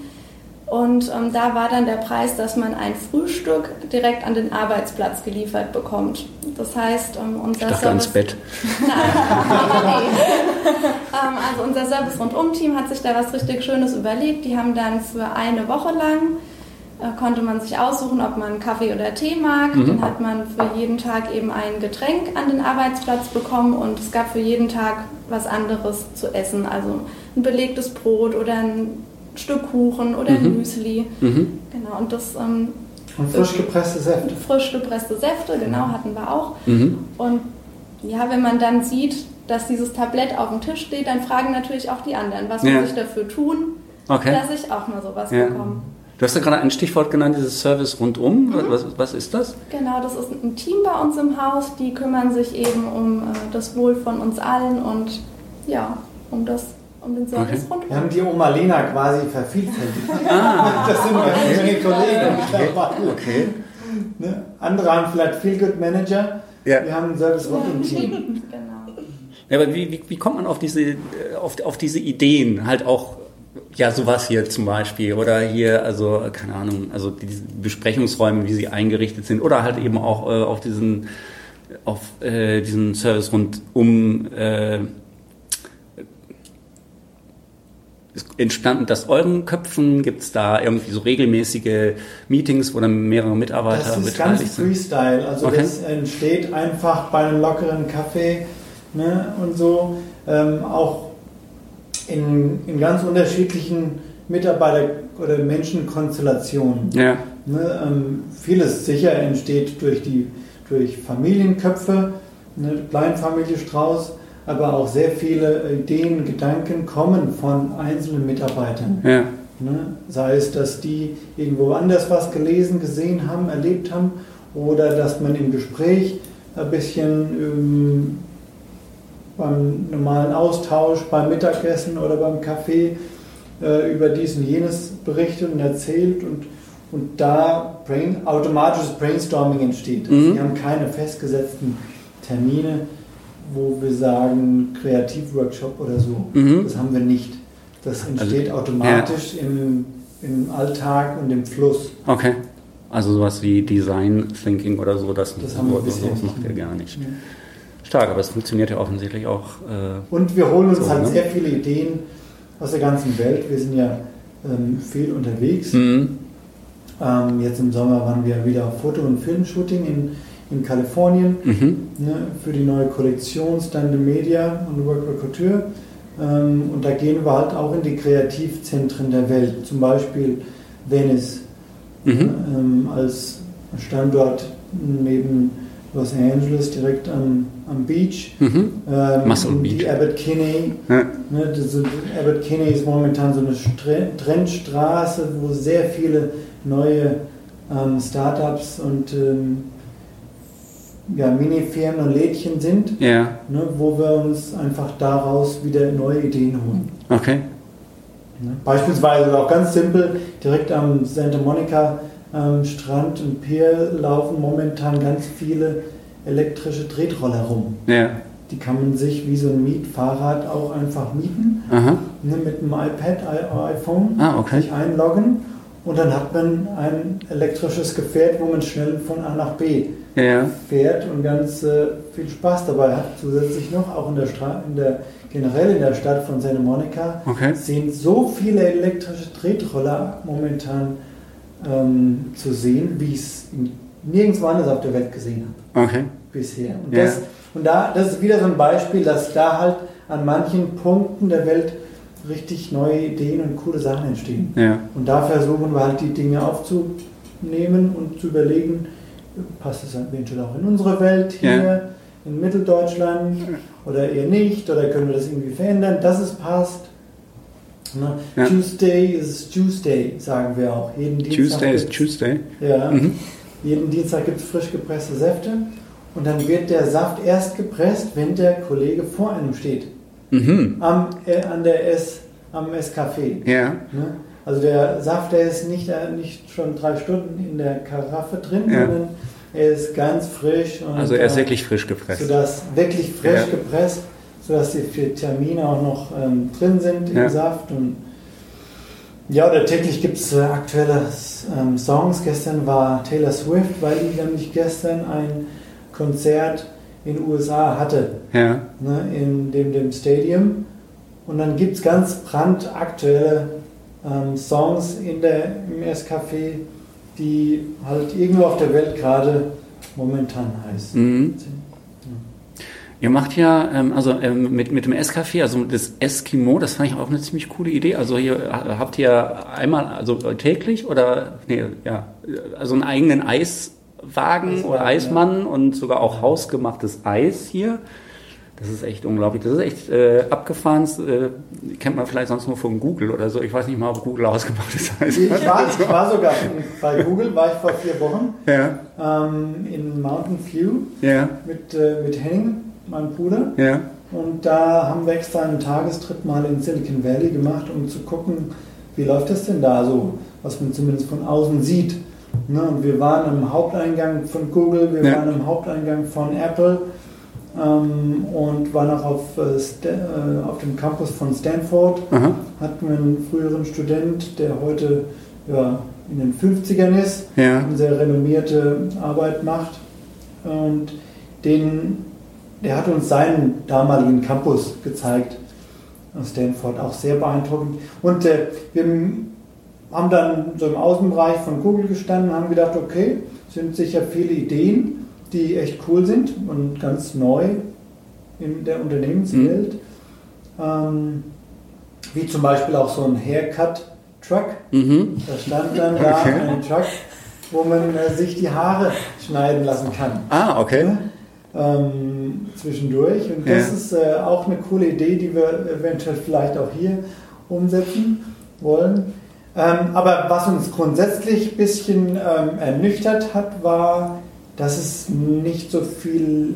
Und ähm, da war dann der Preis, dass man ein Frühstück direkt an den Arbeitsplatz geliefert bekommt. Das heißt, ähm, unser ich Service. ans Bett. Nein, ähm, also unser Service-Rundum-Team hat sich da was richtig Schönes überlegt. Die haben dann für eine Woche lang konnte man sich aussuchen, ob man Kaffee oder Tee mag. Mhm. Dann hat man für jeden Tag eben ein Getränk an den Arbeitsplatz bekommen und es gab für jeden Tag was anderes zu essen. Also ein belegtes Brot oder ein Stück Kuchen oder ein mhm. Müsli. Mhm. Genau, und das. Ähm, und frisch gepresste Säfte. Frisch gepresste Säfte, genau, hatten wir auch. Mhm. Und ja, wenn man dann sieht, dass dieses Tablett auf dem Tisch steht, dann fragen natürlich auch die anderen, was ja. muss ich dafür tun, okay. dass ich auch mal sowas ja. bekomme. Du hast ja gerade ein Stichwort genannt, dieses Service rundum. Mhm. Was, was, ist das? Genau, das ist ein Team bei uns im Haus, die kümmern sich eben um äh, das Wohl von uns allen und ja, um das um den Service okay. rundum. Wir haben die Oma Lena quasi vervielfältigt. ah, das sind meine Kollegen. Okay. okay. Ne? Andere haben vielleicht Feel Good Manager. Ja. Wir haben ein Service rundum Team. genau. Ja, aber wie, wie, wie, kommt man auf diese, äh, auf, auf diese Ideen? Halt auch, ja, sowas hier zum Beispiel. Oder hier, also, keine Ahnung, also diese Besprechungsräume, wie sie eingerichtet sind. Oder halt eben auch äh, auf diesen, auf äh, diesen Service rundum äh, entstanden das euren Köpfen? Gibt es da irgendwie so regelmäßige Meetings, wo dann mehrere Mitarbeiter das ist beteiligt ganz sind? Freestyle. Also okay. das entsteht einfach bei einem lockeren Kaffee ne, und so. Ähm, auch in, in ganz unterschiedlichen Mitarbeiter- oder Menschenkonstellationen. Ja. Ne, ähm, vieles sicher entsteht durch die durch Familienköpfe, ne, Kleinfamilie Strauß, aber auch sehr viele Ideen, Gedanken kommen von einzelnen Mitarbeitern. Ja. Ne? Sei es, dass die irgendwo anders was gelesen, gesehen haben, erlebt haben oder dass man im Gespräch ein bisschen ähm, beim normalen Austausch, beim Mittagessen oder beim Kaffee äh, über dies und jenes berichtet und erzählt und, und da brain, automatisches Brainstorming entsteht. Mhm. Wir haben keine festgesetzten Termine wo wir sagen Kreativworkshop oder so. Mhm. Das haben wir nicht. Das also, entsteht also, automatisch ja. im, im Alltag und im Fluss. Okay. Also sowas wie Design Thinking oder so, das, das, haben wir bisher das macht ihr gar nicht. Ja. Stark, aber es funktioniert ja offensichtlich auch. Äh, und wir holen uns so, halt ne? sehr viele Ideen aus der ganzen Welt. Wir sind ja ähm, viel unterwegs. Mhm. Ähm, jetzt im Sommer waren wir wieder auf Foto- und Filmshooting in in Kalifornien mhm. ne, für die neue Kollektion Stand Media und Work by Couture. Ähm, und da gehen wir halt auch in die Kreativzentren der Welt, zum Beispiel Venice mhm. ähm, als Standort neben Los Angeles, direkt am, am Beach. Mhm. Ähm, Muscle die Beach. Abbott Kinney. Ja. Ne, diese, Abbott Kinney ist momentan so eine Trendstraße, wo sehr viele neue ähm, Startups und ähm, ja, Mini-Firmen und Lädchen sind, ja. ne, wo wir uns einfach daraus wieder neue Ideen holen. Okay. Ne? Beispielsweise auch ganz simpel, direkt am Santa Monica ähm, Strand und Pier laufen momentan ganz viele elektrische Tretroller rum. Ja. Die kann man sich wie so ein Mietfahrrad auch einfach mieten, ne, mit einem iPad, iPhone, ah, okay. sich einloggen und dann hat man ein elektrisches Gefährt, wo man schnell von A nach B ja. fährt und ganz äh, viel Spaß dabei hat. Zusätzlich noch, auch in der, Stra in der generell in der Stadt von Santa Monica okay. sind so viele elektrische Tretroller momentan ähm, zu sehen, wie ich es nirgendwo anders auf der Welt gesehen habe. Okay. Bisher. Und, ja. das, und da, das ist wieder so ein Beispiel, dass da halt an manchen Punkten der Welt richtig neue Ideen und coole Sachen entstehen. Ja. Und da versuchen wir halt die Dinge aufzunehmen und zu überlegen, passt es eventuell auch in unsere Welt hier, ja. in Mitteldeutschland oder eher nicht, oder können wir das irgendwie verändern, dass es passt. Ne? Ja. Tuesday is Tuesday, sagen wir auch. Jeden Dienstag Tuesday is Tuesday. Ja. Mhm. Jeden Dienstag gibt es frisch gepresste Säfte und dann wird der Saft erst gepresst, wenn der Kollege vor einem steht. Mhm. Am, äh, an der S, am Escafé. Ja. Ne? Also der Saft, der ist nicht, äh, nicht schon drei Stunden in der Karaffe drin, ja. sondern er ist ganz frisch. Und, also er ist äh, wirklich frisch gepresst. Sodass wirklich frisch ja. gepresst, sodass die Vitamine auch noch ähm, drin sind im Saft. Und ja, oder täglich gibt es äh, aktuelle ähm, Songs. Gestern war Taylor Swift, weil die nämlich gestern ein Konzert in den USA hatte. Ja. Ne, in dem, dem Stadium. Und dann gibt es ganz brandaktuelle ähm, Songs in der, im S-Café, die halt irgendwo auf der Welt gerade momentan heißen. Mhm. Ihr macht ja, ähm, also ähm, mit, mit dem Escafé, also das Eskimo, das fand ich auch eine ziemlich coole Idee. Also hier habt ihr einmal, also täglich oder, nee, ja, also einen eigenen Eiswagen Eiswagen, oder Eismann ja. und sogar auch hausgemachtes Eis hier. Das ist echt unglaublich. Das ist echt äh, abgefahren. Äh, kennt man vielleicht sonst nur von Google oder so. Ich weiß nicht mal, ob Google ausgemacht ist. Ich war, ich war sogar bei Google, war ich vor vier Wochen ja. ähm, in Mountain View ja. mit, äh, mit Henning, meinem Bruder. Ja. Und da haben wir extra einen Tagestrip mal in Silicon Valley gemacht, um zu gucken, wie läuft das denn da so, was man zumindest von außen sieht. Ne? Und wir waren im Haupteingang von Google, wir ja. waren im Haupteingang von Apple ähm, und war noch auf, äh, äh, auf dem Campus von Stanford. Aha. Hatten wir einen früheren Student, der heute ja, in den 50ern ist, ja. eine sehr renommierte Arbeit macht. Und den, der hat uns seinen damaligen Campus gezeigt, Stanford, auch sehr beeindruckend. Und äh, wir haben dann so im Außenbereich von Google gestanden und haben gedacht, okay, sind sicher viele Ideen die echt cool sind und ganz neu in der Unternehmenswelt. Mhm. Ähm, wie zum Beispiel auch so ein Haircut-Truck. Mhm. Da stand dann da okay. ein Truck, wo man äh, sich die Haare schneiden lassen kann. Ah, okay. Ja? Ähm, zwischendurch. Und das ja. ist äh, auch eine coole Idee, die wir eventuell vielleicht auch hier umsetzen wollen. Ähm, aber was uns grundsätzlich ein bisschen ähm, ernüchtert hat, war dass es nicht so viel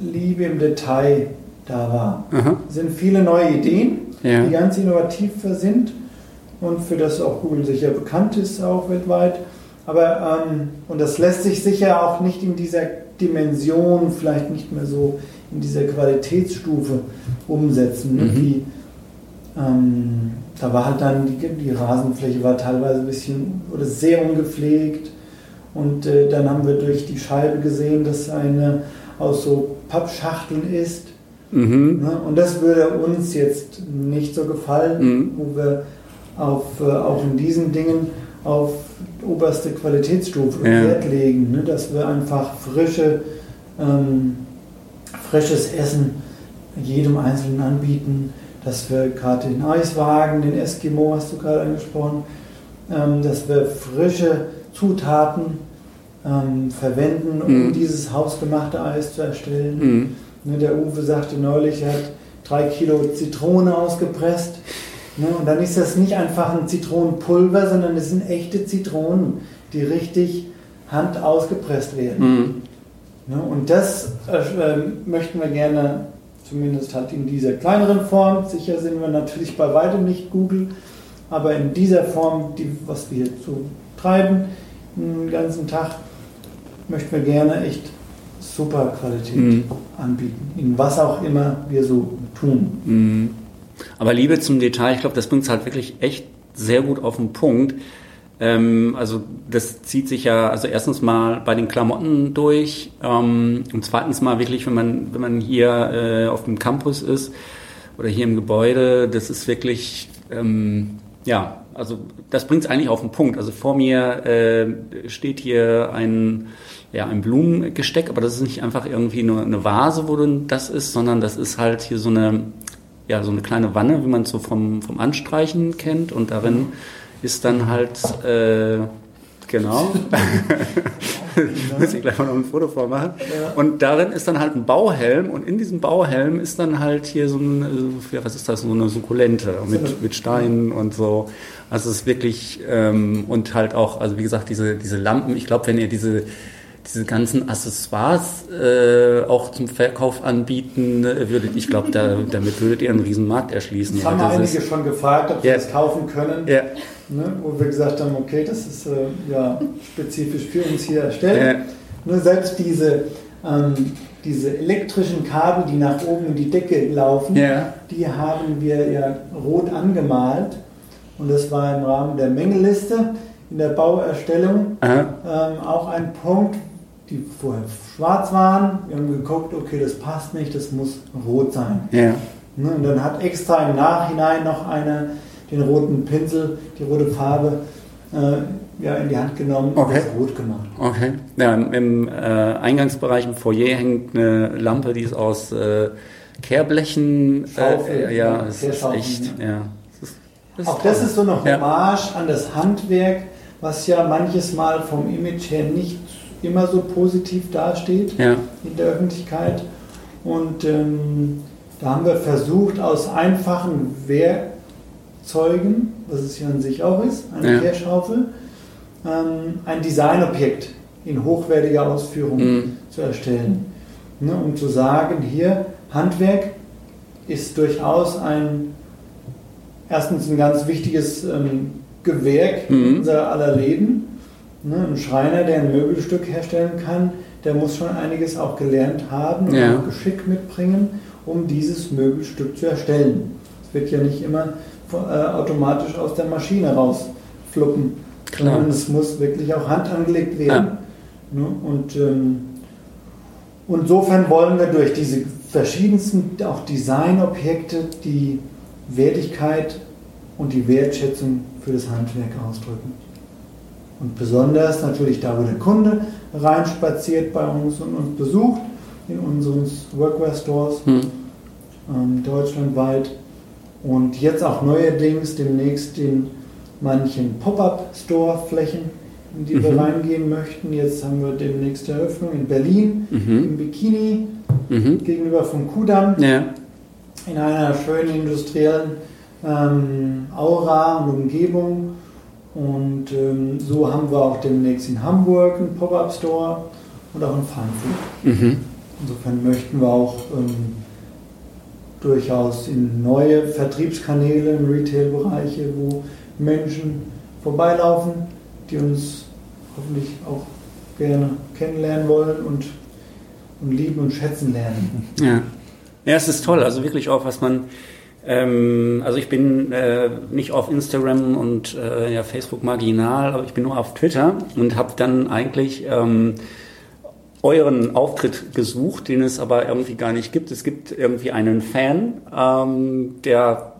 Liebe im Detail da war. Aha. Es sind viele neue Ideen, ja. die ganz innovativ sind und für das auch Google sicher bekannt ist, auch weltweit. Aber, ähm, und das lässt sich sicher auch nicht in dieser Dimension, vielleicht nicht mehr so in dieser Qualitätsstufe umsetzen. Ne? Mhm. Wie, ähm, da war halt dann, die, die Rasenfläche war teilweise ein bisschen oder sehr ungepflegt und äh, dann haben wir durch die Scheibe gesehen, dass eine aus so Pappschachteln ist. Mhm. Ne? Und das würde uns jetzt nicht so gefallen, mhm. wo wir auf, äh, auch in diesen Dingen auf oberste Qualitätsstufe ja. Wert legen, ne? dass wir einfach frische, ähm, frisches Essen jedem Einzelnen anbieten, dass wir gerade den Eiswagen, den Eskimo hast du gerade angesprochen, ähm, dass wir frische Zutaten ähm, verwenden, um mhm. dieses hausgemachte Eis zu erstellen. Mhm. Ne, der Uwe sagte neulich, er hat drei Kilo Zitrone ausgepresst. Ne, und dann ist das nicht einfach ein Zitronenpulver, sondern es sind echte Zitronen, die richtig hand ausgepresst werden. Mhm. Ne, und das äh, möchten wir gerne, zumindest halt in dieser kleineren Form, sicher sind wir natürlich bei weitem nicht Google, aber in dieser Form, die, was wir hier zu treiben, den ganzen Tag, möchten wir gerne echt super Qualität mhm. anbieten, in was auch immer wir so tun. Mhm. Aber Liebe zum Detail, ich glaube, das bringt es halt wirklich echt sehr gut auf den Punkt. Ähm, also das zieht sich ja, also erstens mal bei den Klamotten durch ähm, und zweitens mal wirklich, wenn man, wenn man hier äh, auf dem Campus ist oder hier im Gebäude, das ist wirklich, ähm, ja, also das bringt es eigentlich auf den Punkt. Also vor mir äh, steht hier ein, ja, ein Blumengesteck, aber das ist nicht einfach irgendwie nur eine Vase, wo das ist, sondern das ist halt hier so eine, ja, so eine kleine Wanne, wie man es so vom, vom Anstreichen kennt. Und darin ist dann halt, äh, genau, muss ich gleich mal noch ein Foto vormachen. Und darin ist dann halt ein Bauhelm. Und in diesem Bauhelm ist dann halt hier so ein, ja, was ist das, so eine Sukkulente mit, mit Steinen und so. Also es ist wirklich, ähm, und halt auch, also wie gesagt, diese, diese Lampen, ich glaube, wenn ihr diese, diese ganzen Accessoires äh, auch zum Verkauf anbieten äh, würdet, ich glaube, da, damit würdet ihr einen riesen Markt erschließen. Das haben das einige ist, schon gefragt, ob sie yeah. das kaufen können. Yeah. Ne, wo wir gesagt haben, okay, das ist äh, ja spezifisch für uns hier erstellt. Yeah. Nur selbst diese, ähm, diese elektrischen Kabel, die nach oben in die Decke laufen, die haben wir ja rot angemalt. Und das war im Rahmen der Mängelliste in der Bauerstellung ähm, auch ein Punkt, die vorher schwarz waren. Wir haben geguckt, okay, das passt nicht, das muss rot sein. Ja. Ne, und dann hat extra im Nachhinein noch einer den roten Pinsel, die rote Farbe äh, ja, in die Hand genommen okay. und rot gemacht. Okay. Ja, Im äh, Eingangsbereich im Foyer hängt eine Lampe, die ist aus äh, Kehrblechen. Schaufel, äh, ja, das ist echt. Ja. Das ist, das Auch das ist so eine Hommage ja. an das Handwerk, was ja manches Mal vom Image her nicht immer so positiv dasteht ja. in der Öffentlichkeit. Und ähm, da haben wir versucht, aus einfachen Werkzeugen, was es hier an sich auch ist, eine ja. Kehrschaufel, ähm, ein Designobjekt in hochwertiger Ausführung mhm. zu erstellen. Ne, um zu sagen, hier Handwerk ist durchaus ein erstens ein ganz wichtiges ähm, Gewerk mhm. unser aller Leben Ne, ein Schreiner, der ein Möbelstück herstellen kann, der muss schon einiges auch gelernt haben und ja. auch Geschick mitbringen, um dieses Möbelstück zu erstellen. Es wird ja nicht immer äh, automatisch aus der Maschine rausfluppen, Klar. sondern es muss wirklich auch Hand angelegt werden. Ja. Ne, und ähm, insofern wollen wir durch diese verschiedensten auch Designobjekte die Wertigkeit und die Wertschätzung für das Handwerk ausdrücken. Und besonders natürlich da, wo der Kunde reinspaziert bei uns und uns besucht, in unseren Workwear-Stores hm. ähm, deutschlandweit. Und jetzt auch neuerdings demnächst in manchen Pop-up-Store-Flächen, in die mhm. wir reingehen möchten. Jetzt haben wir demnächst Eröffnung in Berlin, mhm. im Bikini, mhm. gegenüber vom Kudamm, ja. in einer schönen industriellen ähm, Aura und Umgebung. Und ähm, so haben wir auch demnächst in Hamburg einen Pop-Up-Store und auch in Frankfurt. Mhm. Insofern möchten wir auch ähm, durchaus in neue Vertriebskanäle im Retail-Bereiche, wo Menschen vorbeilaufen, die uns hoffentlich auch gerne kennenlernen wollen und, und lieben und schätzen lernen. Ja. ja, es ist toll. Also wirklich auch, was man ähm, also ich bin äh, nicht auf Instagram und äh, ja, Facebook marginal, aber ich bin nur auf Twitter und habe dann eigentlich ähm, euren Auftritt gesucht, den es aber irgendwie gar nicht gibt. Es gibt irgendwie einen Fan, ähm, der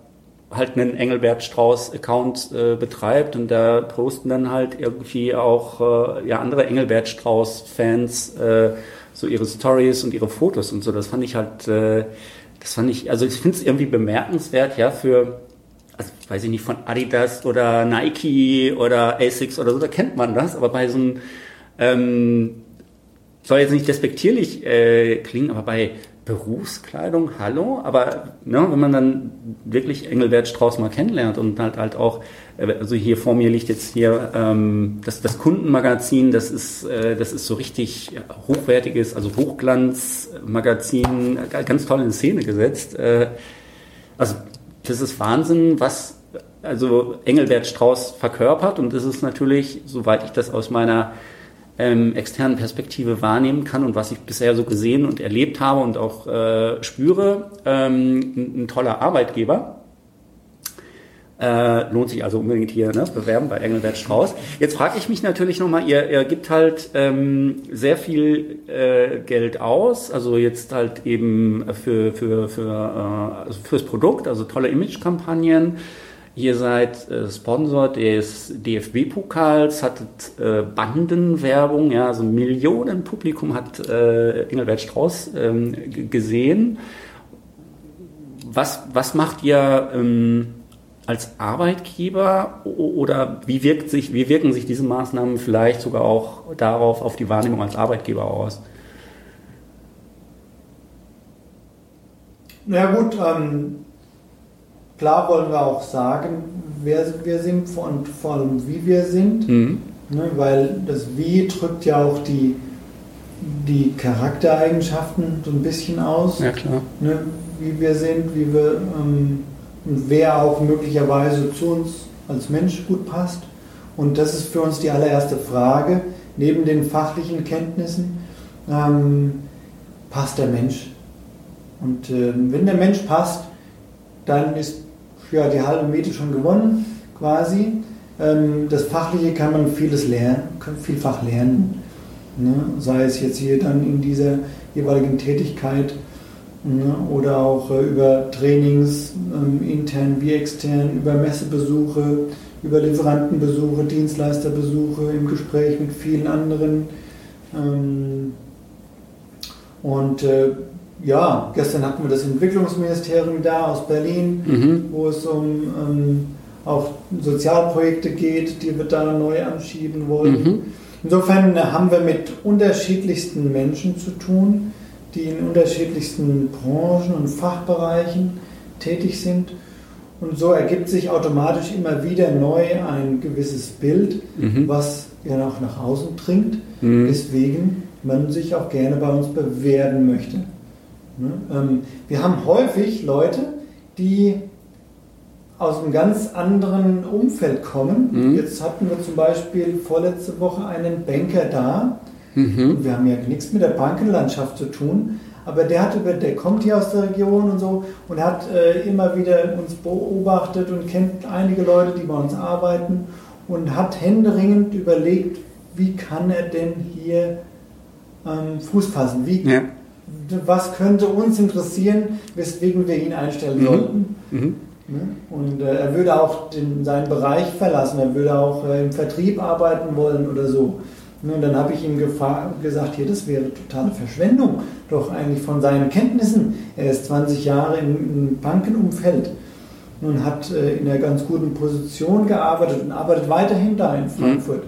halt einen Engelbert Strauß Account äh, betreibt und da posten dann halt irgendwie auch äh, ja andere Engelbert Strauß Fans äh, so ihre Stories und ihre Fotos und so. Das fand ich halt äh, das fand ich, also ich finde es irgendwie bemerkenswert, ja, für, also weiß ich nicht, von Adidas oder Nike oder Asics oder so, da kennt man das, aber bei so einem, ähm, soll jetzt nicht despektierlich äh, klingen, aber bei Berufskleidung, hallo, aber ne, wenn man dann wirklich Engelbert Strauß mal kennenlernt und halt halt auch, also hier vor mir liegt jetzt hier ähm, das, das Kundenmagazin, das ist, äh, das ist so richtig hochwertiges, also Hochglanzmagazin, ganz toll in Szene gesetzt. Äh, also das ist Wahnsinn, was also Engelbert Strauß verkörpert und das ist natürlich, soweit ich das aus meiner ähm, externen Perspektive wahrnehmen kann und was ich bisher so gesehen und erlebt habe und auch äh, spüre, ähm, ein, ein, toller Arbeitgeber. Äh, lohnt sich also unbedingt hier ne, bewerben bei Engelbert Strauß. Jetzt frage ich mich natürlich nochmal, ihr, ihr gibt halt ähm, sehr viel äh, Geld aus, also jetzt halt eben für, für, für, äh, also fürs Produkt, also tolle Imagekampagnen. Ihr seid äh, Sponsor des DFB-Pokals, hattet äh, Bandenwerbung, ja, also Millionen Publikum hat äh, Engelbert Strauß ähm, gesehen. Was, was macht ihr ähm, als Arbeitgeber oder wie, wirkt sich, wie wirken sich diese Maßnahmen vielleicht sogar auch darauf, auf die Wahrnehmung als Arbeitgeber aus? Na gut, ähm, Klar wollen wir auch sagen, wer wir sind und vor allem wie wir sind, mhm. ne, weil das Wie drückt ja auch die, die Charaktereigenschaften so ein bisschen aus. Ja, klar. Ne, wie wir sind, wie wir ähm, und wer auch möglicherweise zu uns als Mensch gut passt. Und das ist für uns die allererste Frage, neben den fachlichen Kenntnissen, ähm, passt der Mensch? Und äh, wenn der Mensch passt, dann ist ja, die halbe Miete schon gewonnen, quasi. Ähm, das Fachliche kann man vieles lernen, vielfach lernen. Ne? Sei es jetzt hier dann in dieser jeweiligen Tätigkeit? Oder auch äh, über Trainings, ähm, intern wie extern, über Messebesuche, über Lieferantenbesuche, Dienstleisterbesuche im Gespräch mit vielen anderen. Ähm, und äh, ja, gestern hatten wir das Entwicklungsministerium da aus Berlin, mhm. wo es um ähm, auch Sozialprojekte geht, die wir da neu anschieben wollen. Mhm. Insofern haben wir mit unterschiedlichsten Menschen zu tun, die in unterschiedlichsten Branchen und Fachbereichen tätig sind. Und so ergibt sich automatisch immer wieder neu ein gewisses Bild, mhm. was ja auch nach außen dringt, mhm. weswegen man sich auch gerne bei uns bewerben möchte. Ne? Ähm, wir haben häufig Leute, die aus einem ganz anderen Umfeld kommen. Mhm. Jetzt hatten wir zum Beispiel vorletzte Woche einen Banker da. Mhm. Wir haben ja nichts mit der Bankenlandschaft zu tun, aber der, hat über, der kommt hier aus der Region und so und hat äh, immer wieder uns beobachtet und kennt einige Leute, die bei uns arbeiten und hat händeringend überlegt, wie kann er denn hier ähm, Fuß fassen? Wie, ja was könnte uns interessieren, weswegen wir ihn einstellen mhm. sollten. Mhm. Ne? Und äh, er würde auch den, seinen Bereich verlassen, er würde auch äh, im Vertrieb arbeiten wollen oder so. Ne? Und dann habe ich ihm gesagt, hier, das wäre totale Verschwendung, doch eigentlich von seinen Kenntnissen. Er ist 20 Jahre im, Bankenumfeld und hat äh, in einer ganz guten Position gearbeitet und arbeitet weiterhin da in mhm. Frankfurt.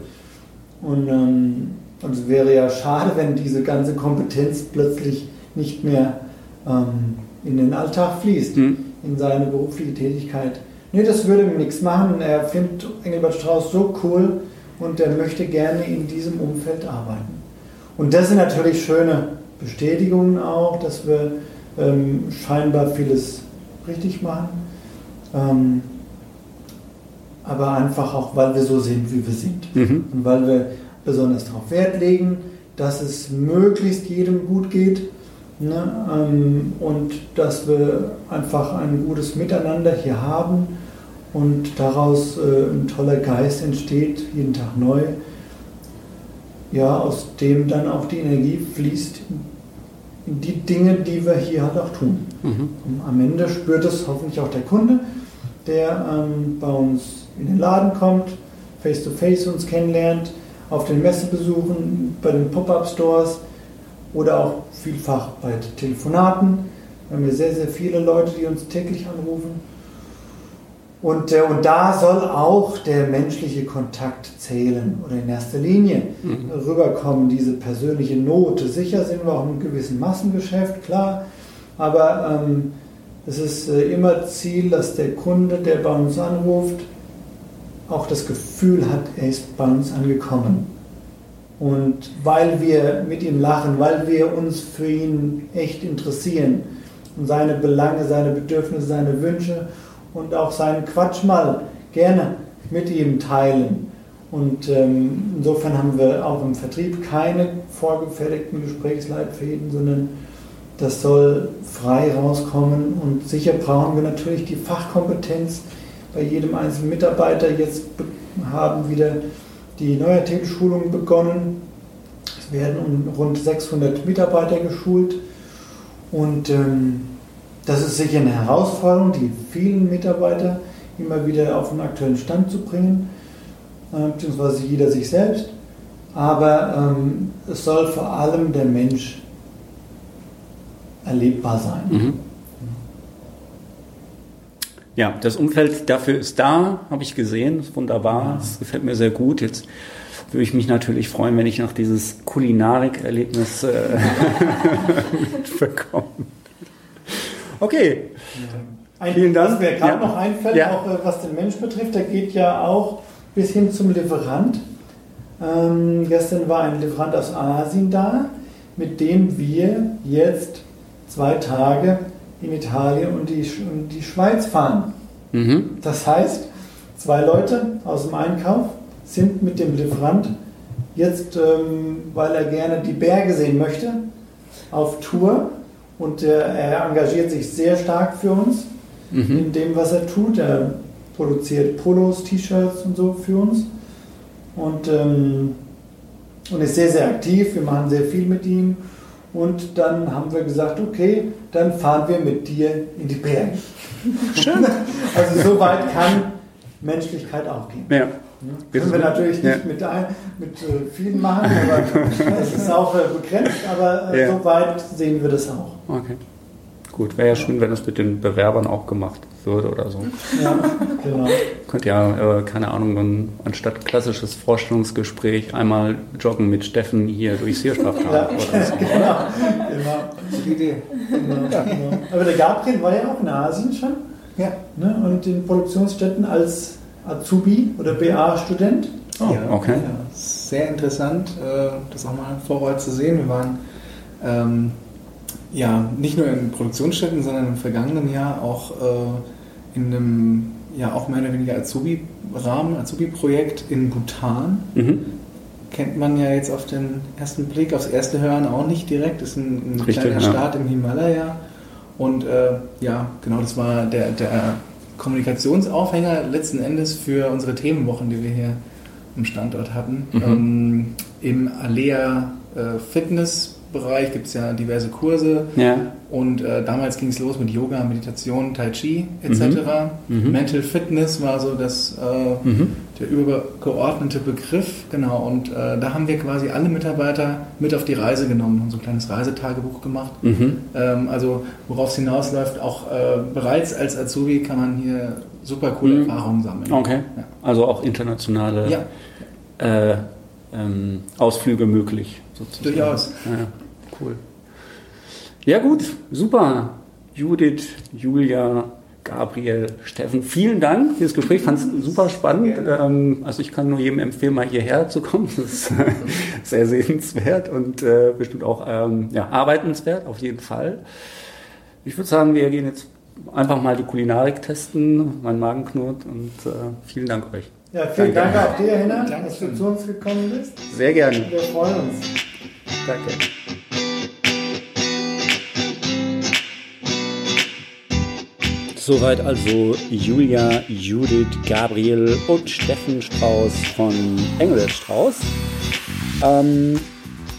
Mhm. Und, ähm, und es wäre ja schade, wenn diese ganze Kompetenz plötzlich nicht mehr ähm, in den Alltag fließt, mhm. in seine berufliche Tätigkeit. Nee, das würde ihm nichts machen. Er findet Engelbert Strauß so cool und er möchte gerne in diesem Umfeld arbeiten. Und das sind natürlich schöne Bestätigungen auch, dass wir ähm, scheinbar vieles richtig machen. Ähm, aber einfach auch, weil wir so sind, wie wir sind. Mhm. Und weil wir besonders darauf Wert legen, dass es möglichst jedem gut geht Ne? Ähm, und dass wir einfach ein gutes Miteinander hier haben und daraus äh, ein toller Geist entsteht, jeden Tag neu, ja, aus dem dann auch die Energie fließt in die Dinge, die wir hier halt auch tun. Mhm. Am Ende spürt es hoffentlich auch der Kunde, der ähm, bei uns in den Laden kommt, face-to-face -face uns kennenlernt, auf den Messebesuchen, bei den Pop-up-Stores oder auch vielfach bei Telefonaten, Wir haben hier sehr, sehr viele Leute, die uns täglich anrufen. Und, äh, und da soll auch der menschliche Kontakt zählen oder in erster Linie mhm. rüberkommen, diese persönliche Note. Sicher sind wir auch in einem gewissen Massengeschäft, klar, aber ähm, es ist äh, immer Ziel, dass der Kunde, der bei uns anruft, auch das Gefühl hat, er ist bei uns angekommen. Und weil wir mit ihm lachen, weil wir uns für ihn echt interessieren und seine Belange, seine Bedürfnisse, seine Wünsche und auch seinen Quatsch mal gerne mit ihm teilen. Und ähm, insofern haben wir auch im Vertrieb keine vorgefertigten Gesprächsleitfäden, sondern das soll frei rauskommen. Und sicher brauchen wir natürlich die Fachkompetenz bei jedem einzelnen Mitarbeiter. Jetzt haben wieder die Neuerthemenschulung begonnen. Es werden rund 600 Mitarbeiter geschult. Und ähm, das ist sicher eine Herausforderung, die vielen Mitarbeiter immer wieder auf den aktuellen Stand zu bringen, äh, beziehungsweise jeder sich selbst. Aber ähm, es soll vor allem der Mensch erlebbar sein. Mhm. Ja, das Umfeld dafür ist da, habe ich gesehen, ist wunderbar, es gefällt mir sehr gut. Jetzt würde ich mich natürlich freuen, wenn ich noch dieses Kulinarik-Erlebnis äh, mitbekomme. Okay. Ein, Vielen Dank. Was mir gerade ja. noch einfällt, ja. auch äh, was den Mensch betrifft, der geht ja auch bis hin zum Lieferant. Ähm, gestern war ein Lieferant aus Asien da, mit dem wir jetzt zwei Tage in Italien und die, und die Schweiz fahren. Mhm. Das heißt, zwei Leute aus dem Einkauf sind mit dem Lieferant jetzt, ähm, weil er gerne die Berge sehen möchte, auf Tour und äh, er engagiert sich sehr stark für uns mhm. in dem, was er tut. Er produziert Polos, T-Shirts und so für uns und, ähm, und ist sehr, sehr aktiv. Wir machen sehr viel mit ihm und dann haben wir gesagt, okay, dann fahren wir mit dir in die Berge. Schön. also so weit kann Menschlichkeit auch gehen. Ja. Ja, können wir natürlich nicht ja. mit, ein, mit äh, vielen machen, aber es ist auch äh, begrenzt, aber äh, ja. so weit sehen wir das auch. Okay. Gut, wäre ja schön, wenn das mit den Bewerbern auch gemacht würde oder so. Ja, genau. Könnt ja, äh, keine Ahnung, dann anstatt klassisches Vorstellungsgespräch einmal joggen mit Steffen hier durchs Hirschbachtal ja, oder so. Genau, genau. Gute Idee. Genau. Ja, genau. Aber der Gabriel war ja auch in Asien schon. Ja. Ne? Und in Produktionsstätten als Azubi oder BA-Student. Oh, ja, okay. Ja, sehr interessant, äh, das auch mal vor Ort zu sehen. Wir waren ähm, ja, nicht nur in Produktionsstätten, sondern im vergangenen Jahr auch äh, in einem, ja, auch mehr oder weniger Azubi-Rahmen, Azubi-Projekt in Bhutan. Mhm. Kennt man ja jetzt auf den ersten Blick, aufs erste Hören auch nicht direkt. Ist ein, ein Richtig, kleiner ja. Staat im Himalaya. Und äh, ja, genau, das war der, der Kommunikationsaufhänger letzten Endes für unsere Themenwochen, die wir hier im Standort hatten. Mhm. Ähm, Im Alea äh, Fitness Bereich gibt es ja diverse Kurse. Ja. Und äh, damals ging es los mit Yoga, Meditation, Tai Chi etc. Mhm. Mhm. Mental Fitness war so das, äh, mhm. der übergeordnete Begriff. Genau. Und äh, da haben wir quasi alle Mitarbeiter mit auf die Reise genommen und so ein kleines Reisetagebuch gemacht. Mhm. Ähm, also worauf es hinausläuft, auch äh, bereits als Azubi kann man hier super coole mhm. Erfahrungen sammeln. Okay. Ja. Also auch internationale ja. Äh, ähm, Ausflüge möglich. Sozusagen. Durchaus. Ja, cool. Ja gut, super. Judith, Julia, Gabriel, Steffen, vielen Dank für das Gespräch. Ich fand es super spannend. Ähm, also ich kann nur jedem empfehlen, mal hierher zu kommen. Das ist sehr sehenswert und äh, bestimmt auch ähm, ja, arbeitenswert, auf jeden Fall. Ich würde sagen, wir gehen jetzt einfach mal die Kulinarik testen. Mein Magen knurrt und äh, vielen Dank euch. Ja, vielen Danke. Dank auch dir, Henna, dass du zu uns gekommen bist. Sehr gerne. Wir freuen uns. Danke. Soweit also Julia, Judith, Gabriel und Steffen Strauß von Engel Strauß. Ähm,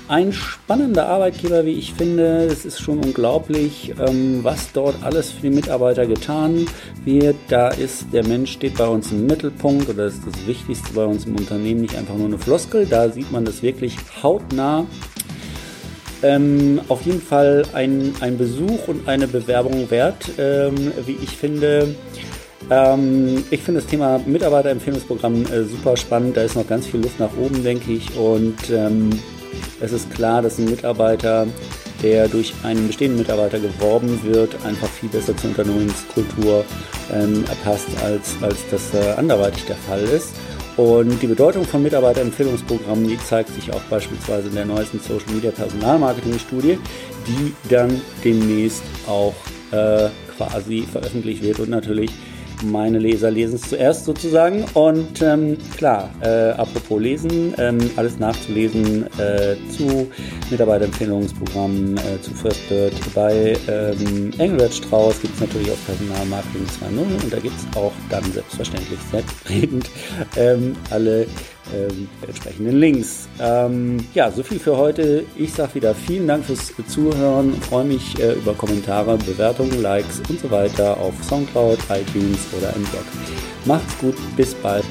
ein spannender Arbeitgeber, wie ich finde. Es ist schon unglaublich, ähm, was dort alles für die Mitarbeiter getan wird. Da ist der Mensch steht bei uns im Mittelpunkt oder ist das Wichtigste bei uns im Unternehmen nicht einfach nur eine Floskel. Da sieht man das wirklich hautnah. ähm, auf jeden Fall ein, ein Besuch und eine Bewerbung wert, ähm, wie ich finde. Ähm, ich finde das Thema Mitarbeiterempfehlungsprogramm äh, super spannend. Da ist noch ganz viel Luft nach oben, denke ich. Und ähm, es ist klar, dass ein Mitarbeiter, der durch einen bestehenden Mitarbeiter geworben wird, einfach viel besser zur Unternehmenskultur ähm, passt, als, als das äh, anderweitig der Fall ist. Und die Bedeutung von Mitarbeiterempfehlungsprogrammen, die zeigt sich auch beispielsweise in der neuesten Social Media Personalmarketing Studie, die dann demnächst auch äh, quasi veröffentlicht wird und natürlich meine Leser lesen es zuerst sozusagen. Und ähm, klar, äh, apropos Lesen, ähm, alles nachzulesen äh, zu Mitarbeiterempfehlungsprogrammen, äh, zu First Bird bei ähm, Engelbert Strauß gibt es natürlich auf Personalmarketing 2.0 und da gibt es auch dann selbstverständlich selbstredend ähm, alle ähm, entsprechenden Links. Ähm, ja, so viel für heute. Ich sage wieder vielen Dank fürs Zuhören. Freue mich äh, über Kommentare, Bewertungen, Likes und so weiter auf Soundcloud, iTunes oder im Blog. Macht's gut, bis bald.